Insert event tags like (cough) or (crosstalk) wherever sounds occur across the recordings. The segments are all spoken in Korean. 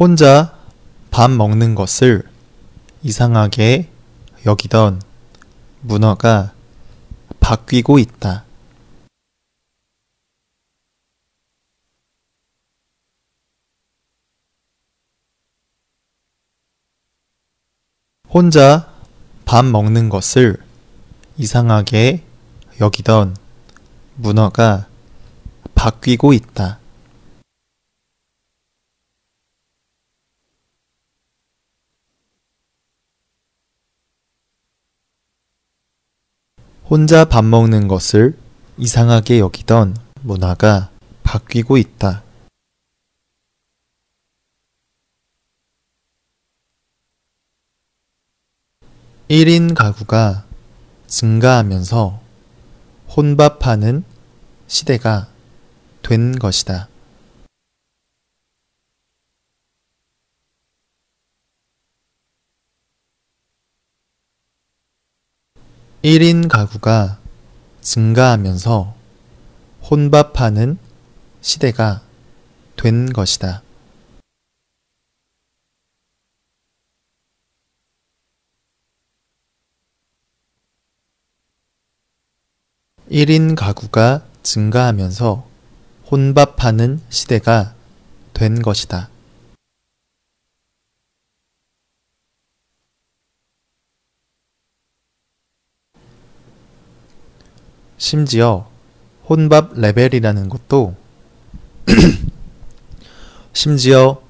혼자 밥 먹는 것을 이상하게 여기던 문어가 바뀌고 있다. 혼자 밥 먹는 것을 이상하게 여기던 문어가 바뀌고 있다. 혼자 밥 먹는 것을 이상하게 여기던 문화가 바뀌고 있다. 일인 가구가 증가하면서 혼밥하는 시대가 된 것이다. 일인 가구가 증가하면서 혼밥하는 시대가 된 것이다. 일인 가구가 증가하면서 혼밥하는 시대가 된 것이다. 심지어 혼밥 레벨이라는 것도 (clears throat) 심지어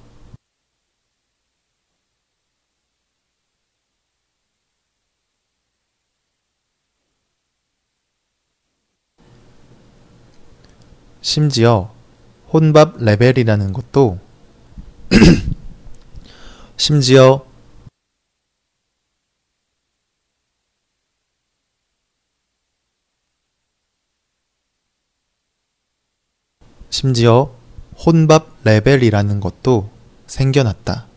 심지어 혼밥 레벨이라는 것도 (clears throat) 심지어 심지어 혼밥 레벨이라는 것도 생겨났다.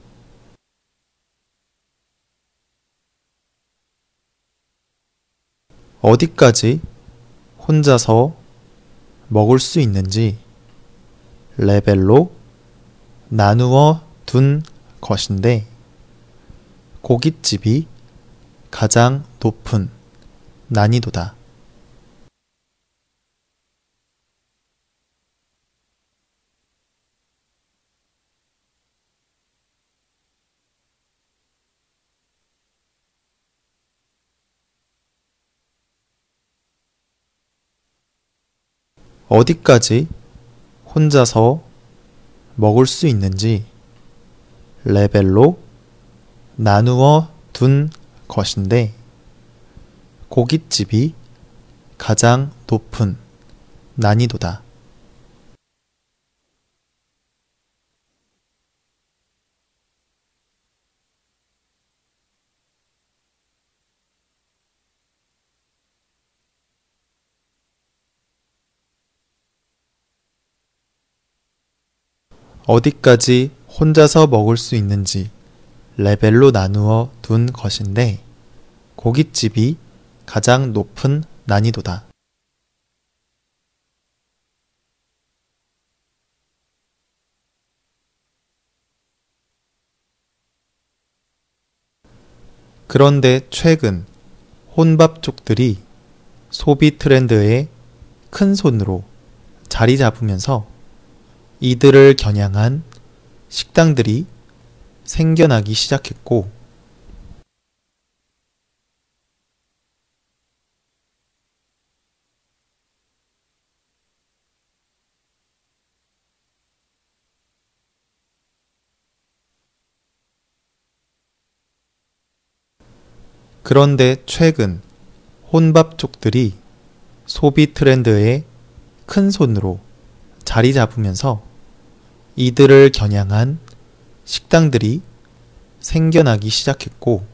어디까지 혼자서 먹을 수 있는지 레벨로 나누어 둔 것인데 고깃집이 가장 높은 난이도다. 어디까지 혼자서 먹을 수 있는지 레벨로 나누어 둔 것인데 고깃집이 가장 높은 난이도다. 어디까지 혼자서 먹을 수 있는지 레벨로 나누어 둔 것인데 고깃집이 가장 높은 난이도다. 그런데 최근 혼밥족들이 소비 트렌드의 큰 손으로 자리 잡으면서 이들을 겨냥한 식당들이 생겨나기 시작했고, 그런데 최근 혼밥족들이 소비 트렌드의 큰 손으로 자리 잡으면서 이들을 겨냥한 식당들이 생겨나기 시작했고,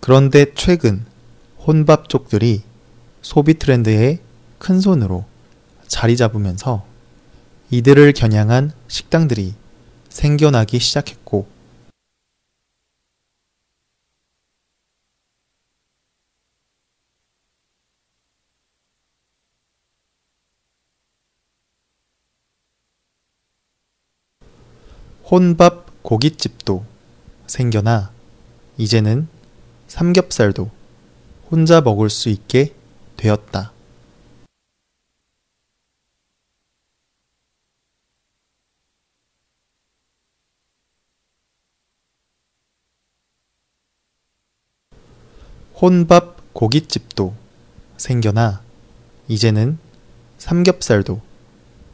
그런데 최근 혼밥족들이 소비 트렌드의 큰 손으로 자리 잡으면서 이들을 겨냥한 식당들이 생겨나기 시작했고 혼밥 고깃집도 생겨나 이제는 삼겹살도 혼자 먹을 수 있게 되었다. 혼밥 고깃집도 생겨나 이제는 삼겹살도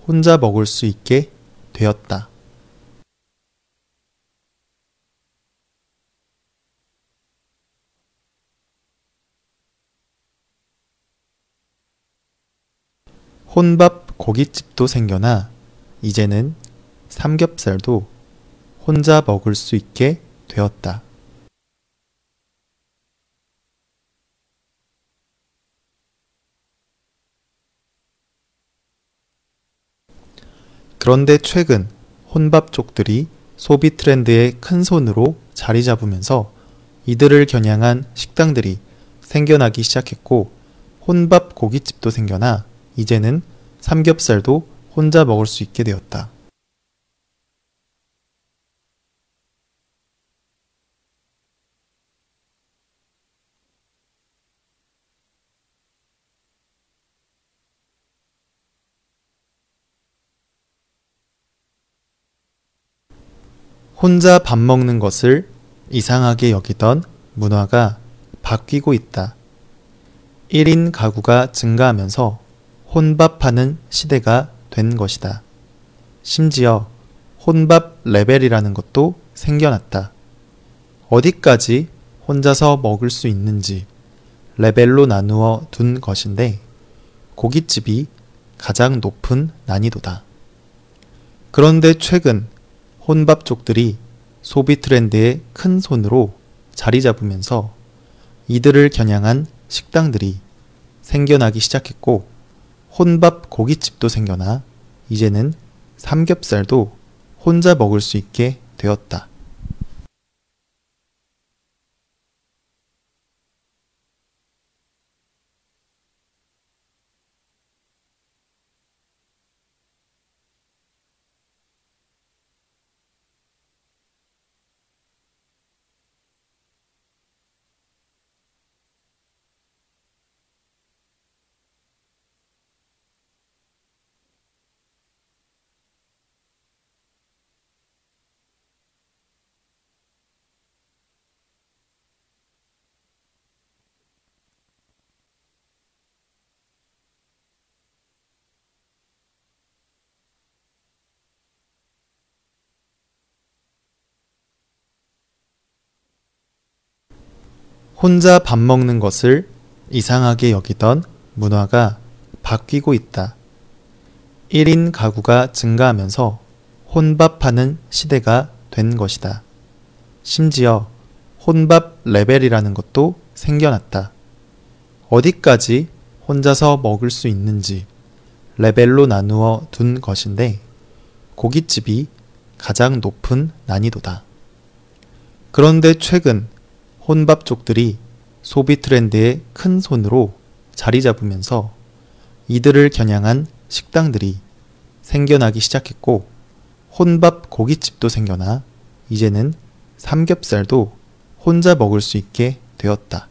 혼자 먹을 수 있게 되었다. 혼밥 고깃집도 생겨나 이제는 삼겹살도 혼자 먹을 수 있게 되었다. 그런데 최근 혼밥족들이 소비 트렌드의 큰 손으로 자리 잡으면서 이들을 겨냥한 식당들이 생겨나기 시작했고 혼밥 고깃집도 생겨나 이제는 삼겹살도 혼자 먹을 수 있게 되었다. 혼자 밥 먹는 것을 이상하게 여기던 문화가 바뀌고 있다. 1인 가구가 증가하면서 혼밥하는 시대가 된 것이다. 심지어 혼밥 레벨이라는 것도 생겨났다. 어디까지 혼자서 먹을 수 있는지 레벨로 나누어 둔 것인데 고깃집이 가장 높은 난이도다. 그런데 최근 혼밥족들이 소비 트렌드의 큰 손으로 자리 잡으면서 이들을 겨냥한 식당들이 생겨나기 시작했고 혼밥 고깃집도 생겨나 이제는 삼겹살도 혼자 먹을 수 있게 되었다. 혼자 밥 먹는 것을 이상하게 여기던 문화가 바뀌고 있다. 1인 가구가 증가하면서 혼밥하는 시대가 된 것이다. 심지어 혼밥 레벨이라는 것도 생겨났다. 어디까지 혼자서 먹을 수 있는지 레벨로 나누어 둔 것인데 고깃집이 가장 높은 난이도다. 그런데 최근 혼밥족들이 소비 트렌드의 큰 손으로 자리 잡으면서 이들을 겨냥한 식당들이 생겨나기 시작했고 혼밥 고깃집도 생겨나 이제는 삼겹살도 혼자 먹을 수 있게 되었다.